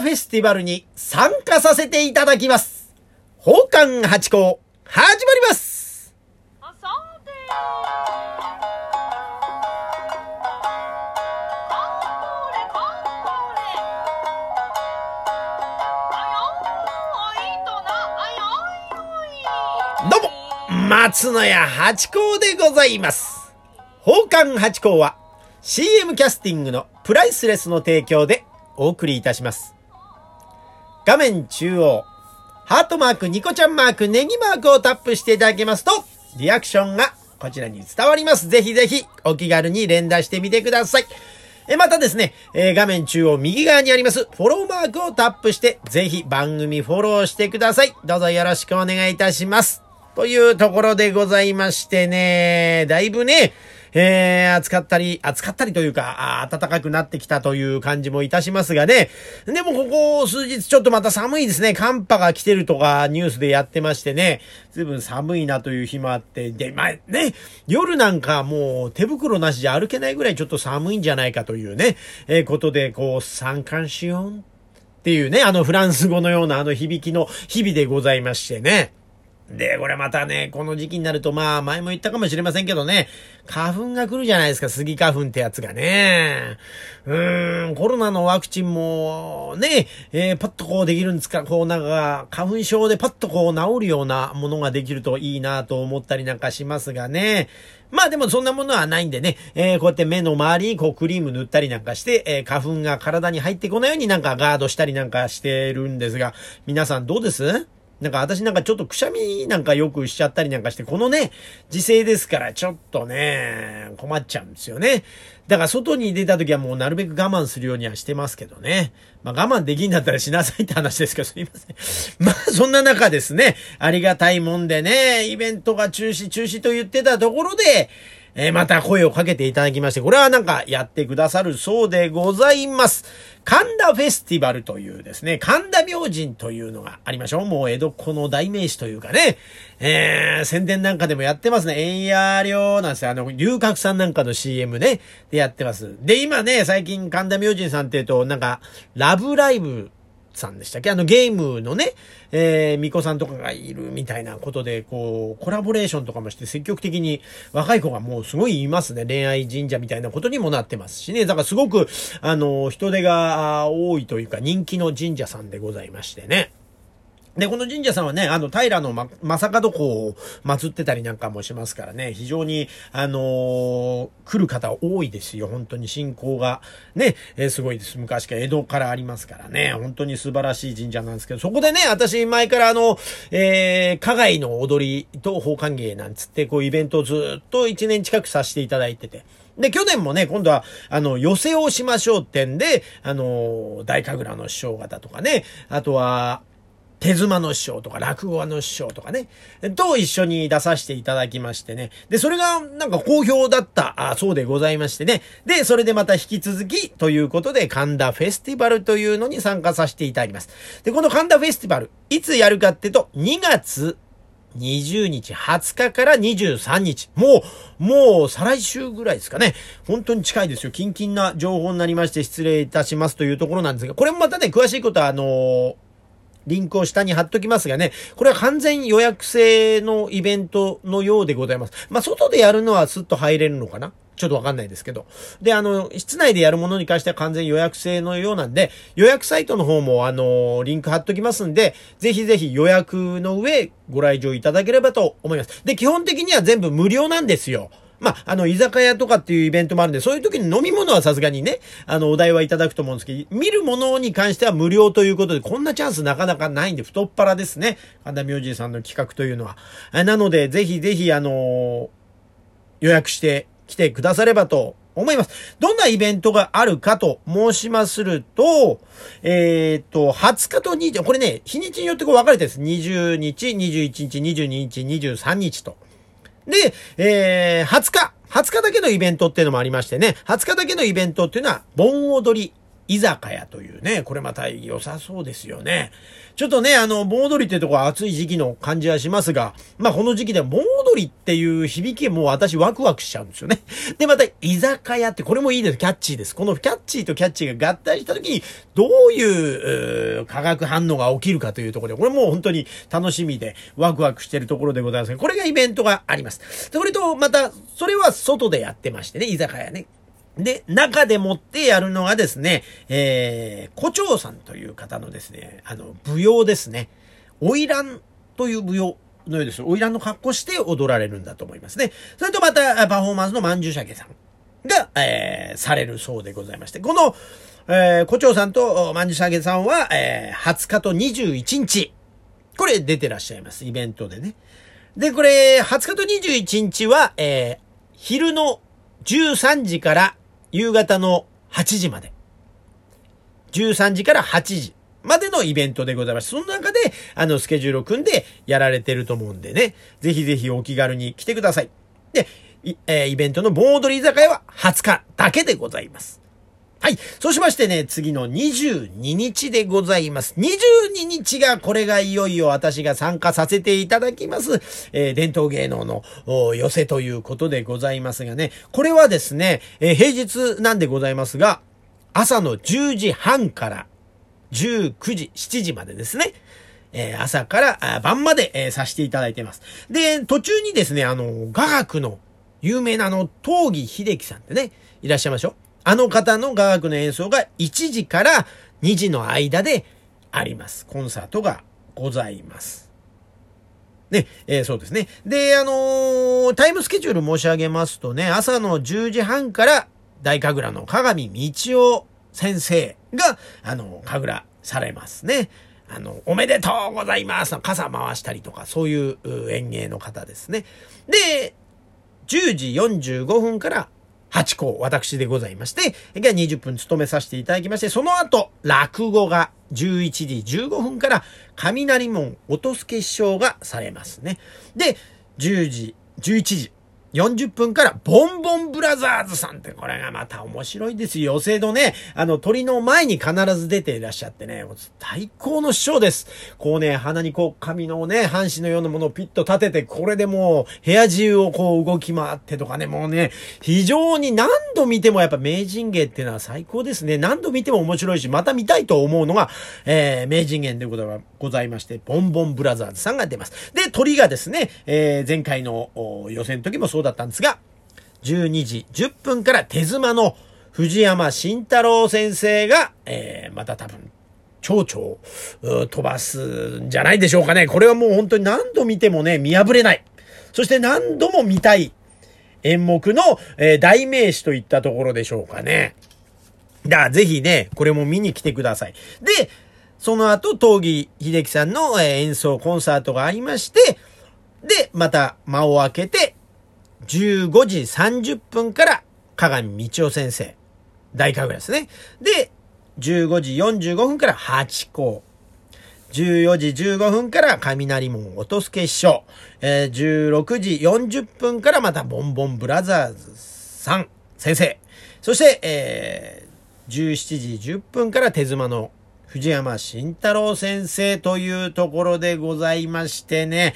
フェスティバルに参加させていただきます。宝冠八甲、始まりますどうも、松野屋八甲でございます。宝冠八甲は CM キャスティングのプライスレスの提供でお送りいたします。画面中央、ハートマーク、ニコちゃんマーク、ネギマークをタップしていただけますと、リアクションがこちらに伝わります。ぜひぜひお気軽に連打してみてください。え、またですね、えー画面中央右側にありますフォローマークをタップして、ぜひ番組フォローしてください。どうぞよろしくお願いいたします。というところでございましてね、だいぶね、えー、暑かったり、暑かったりというか、暖かくなってきたという感じもいたしますがね。でもここ数日ちょっとまた寒いですね。寒波が来てるとかニュースでやってましてね。ずいぶん寒いなという日もあって。で、まあね、夜なんかもう手袋なしじゃ歩けないぐらいちょっと寒いんじゃないかというね、えーことで、こう、参観しようっていうね、あのフランス語のようなあの響きの日々でございましてね。で、これまたね、この時期になると、まあ、前も言ったかもしれませんけどね、花粉が来るじゃないですか、スギ花粉ってやつがね。うーん、コロナのワクチンも、ね、えーパッとこうできるんですか、こうなんか、花粉症でパッとこう治るようなものができるといいなと思ったりなんかしますがね。まあでもそんなものはないんでね、えーこうやって目の周りにこうクリーム塗ったりなんかして、えー花粉が体に入ってこないようになんかガードしたりなんかしてるんですが、皆さんどうです？なんか私なんかちょっとくしゃみなんかよくしちゃったりなんかして、このね、時勢ですからちょっとね、困っちゃうんですよね。だから外に出た時はもうなるべく我慢するようにはしてますけどね。まあ我慢できんだったらしなさいって話ですけど、すいません。まあそんな中ですね、ありがたいもんでね、イベントが中止中止と言ってたところで、えーまた声をかけていただきまして、これはなんかやってくださるそうでございます。神田フェスティバルというですね、神田明神というのがありましょう。もう江戸っ子の代名詞というかね、えー、宣伝なんかでもやってますね。円や量なんですよ。あの、龍角さんなんかの CM ね、でやってます。で、今ね、最近神田明神さんっていうと、なんか、ラブライブさんでしたっけ？あのゲームのね、えー、巫女さんとかがいるみたいなことで、こう、コラボレーションとかもして積極的に若い子がもうすごいいますね。恋愛神社みたいなことにもなってますしね。だからすごく、あの、人手が多いというか人気の神社さんでございましてね。で、この神社さんはね、あの、平のま、正門公を祀ってたりなんかもしますからね、非常に、あのー来る方多いですよ。本当に信仰が、ね、えーすごいです。昔から江戸からありますからね、本当に素晴らしい神社なんですけど、そこでね、私前からあの、えー、加害の踊りと奉還芸なんつって、こうイベントをずっと1年近くさせていただいてて、で、去年もね、今度は、あの、寄せをしましょうってんで、あの、大神楽の師匠方とかね、あとは、手妻の師匠とか落語家の師匠とかね、と一緒に出させていただきましてね。で、それがなんか好評だった、あそうでございましてね。で、それでまた引き続きということで神田フェスティバルというのに参加させていただきます。で、この神田フェスティバル、いつやるかってと、2月20日、20日から23日。もう、もう、再来週ぐらいですかね。本当に近いですよ。キンキンな情報になりまして失礼いたしますというところなんですが、これもまたね、詳しいことは、あのーリンクを下に貼っときますがね、これは完全予約制のイベントのようでございます。まあ、外でやるのはスッと入れるのかな？ちょっとわかんないですけど。で、あの、室内でやるものに関しては完全予約制のようなんで、予約サイトの方も、あの、リンク貼っときますんで、ぜひぜひ予約の上ご来場いただければと思います。で、基本的には全部無料なんですよ。まあ、あの、居酒屋とかっていうイベントもあるんで、そういう時に飲み物はさすがにね、あの、お題はいただくと思うんですけど、見るものに関しては無料ということで、こんなチャンスなかなかないんで、太っ腹ですね。神田明神さんの企画というのは。なので、ぜひぜひ、あの予約して来てくださればと思います。どんなイベントがあるかと申しますると、えーっと、20日と20、これね、日にちによってこう分かれてるんです。20日、21日、22日、23日と。で、えー、20日。20日だけのイベントっていうのもありましてね、20日だけのイベントっていうのは、盆踊り居酒屋というね、これまた良さそうですよね。ちょっとね、あの、盆踊りってとこは暑い時期の感じはしますが、まあこの時期で盆踊りっていう響きもう私ワクワクしちゃうんですよね。で、また居酒屋ってこれもいいです。キャッチーです。このキャッチーとキャッチーが合体した時にどういうう化学反応が起きるかというところで、これもう本当に楽しみでワクワクしてるところでございます、これがイベントがあります。それとまた、それは外でやってましてね、居酒屋ね。で、中でもってやるのがですね、えー、胡蝶さんという方のですね、あの、舞踊ですね。花魁という舞踊のようです。花魁の格好して踊られるんだと思いますね。それとまた、パフォーマンスのまんじゅうしゃけさんが、えー、されるそうでございまして、この、えー、胡蝶さんとまんじゅうしゃけさんは、えー、20日と21日、これ出てらっしゃいます。イベントでね。で、これ、20日と21日は、えー、昼の13時から夕方の8時まで。13時から8時までのイベントでございます。その中で、あの、スケジュールを組んでやられてると思うんでね、ぜひぜひお気軽に来てください。で、えー、イベントの盆踊り居酒屋は20日だけでございます。はい。そうしましてね、次の22日でございます。22日が、これがいよいよ私が参加させていただきます、えー、伝統芸能の寄せということでございますがね、これはですね、えー、平日なんでございますが、朝の10時半から19時、7時までですね。えー、朝から晩まで、え、させていただいてます。で、途中にですね、あの、雅楽の有名なあの、東儀秀樹さんってね、いらっしゃいましょうあの方の雅楽の演奏が1時から2時の間であります。コンサートがございます。ね、えー、そうですね。で、あのー、タイムスケジュール申し上げますとね、朝の10時半から大神楽の鏡道夫先生が、あの、神楽されますね。あの、おめでとうございます傘回したりとか、そういう演芸の方ですね。で、10時45分から8校、私でございまして、が20分務めさせていただきまして、その後、落語が11時15分から、雷門音助師匠がされますね。で、10時、11時、40分からボンボンブラザーズさんってこれがまた面白いですよ。寄席のね、あの鳥の前に必ず出ていらっしゃってね、最高の師匠です。こうね、鼻にこう紙のね、半紙のようなものをピッと立てて、これでもう部屋中をこう動き回ってとかね、もうね、非常に何度見てもやっぱ名人芸っていうのは最高ですね。何度見ても面白いし、また見たいと思うのが、えー、名人芸ということがございまして、ボンボンブラザーズさんが出ます。で、鳥がですね、えー、前回の予選の時もそうだったんですが、12時10分から手妻の藤山慎太郎先生が、えー、また多分、蝶々飛ばすんじゃないでしょうかね。これはもう本当に何度見てもね、見破れない。そして何度も見たい演目の、えー、代名詞といったところでしょうかね。だからぜひね、これも見に来てください。で、その後、東儀秀樹さんのえ演奏コンサートがありまして、で、また間を空けて、15時30分から鏡道夫先生、大神楽ですね。で、15時45分から八校。14時15分から雷門音助師匠。えー、16時40分からまたボンボンブラザーズさん先生。そして、えー、17時10分から手妻の藤山慎太郎先生というところでございましてね、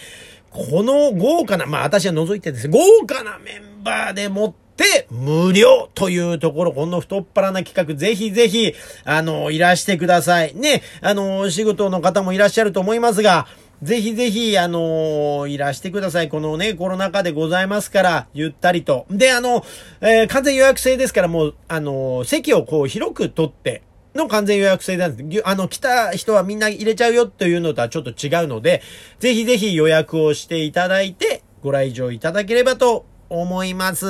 この豪華な、まあ私は除いてです、豪華なメンバーでもって無料というところ、この太っ腹な企画、ぜひぜひ、あの、いらしてください。ね、あの、お仕事の方もいらっしゃると思いますが、ぜひぜひ、あのいらしてください。このね、コロナ禍でございますから、ゆったりと。で、あの、えー、完全予約制ですから、もう、あの席をこう広く取って、の完全予約制なんです。あの、来た人はみんな入れちゃうよというのとはちょっと違うので、ぜひぜひ予約をしていただいて、ご来場いただければと思います。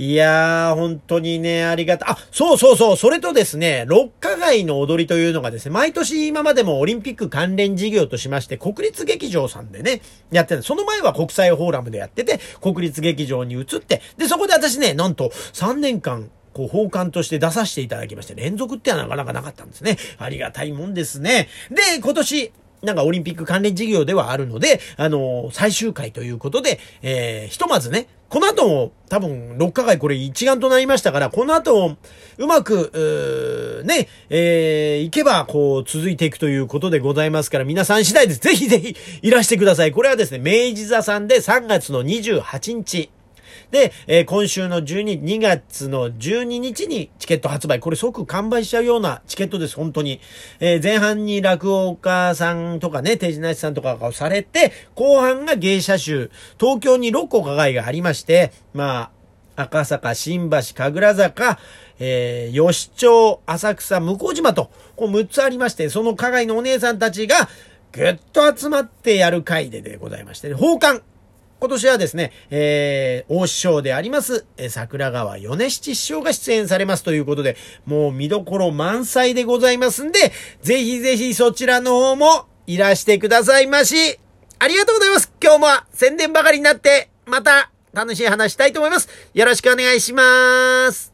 いやー、本当にね、ありがた、あ、そうそうそう、それとですね、六花街の踊りというのがですね、毎年今までもオリンピック関連事業としまして、国立劇場さんでね、やってる。その前は国際フォーラムでやってて、国立劇場に移って、で、そこで私ね、なんと3年間、こう、奉還として出させていただきまして、連続ってはなかなかなかったんですね。ありがたいもんですね。で、今年、なんかオリンピック関連事業ではあるので、あのー、最終回ということで、えー、ひとまずね、この後も多分6課外これ一丸となりましたから、この後うまく、うね、えー、いけばこう続いていくということでございますから、皆さん次第です。ぜひぜひいらしてください。これはですね、明治座さんで3月の28日。で、えー今週の12、2月の12日にチケット発売。これ即完売しちゃうようなチケットです、本当に。えー前半に落語家さんとかね、手品師さんとかがされて、後半が芸者集。東京に6個課外がありまして、まあ、赤坂、新橋、神楽坂、えー吉町、浅草、向島と、こう6つありまして、その課外のお姉さんたちが、ぐっと集まってやる会ででございまして、奉還今年はですね、えー、大師匠であります、え桜川米七師匠が出演されますということで、もう見どころ満載でございますんで、ぜひぜひそちらの方もいらしてくださいまし。ありがとうございます。今日も宣伝ばかりになって、また楽しい話したいと思います。よろしくお願いします。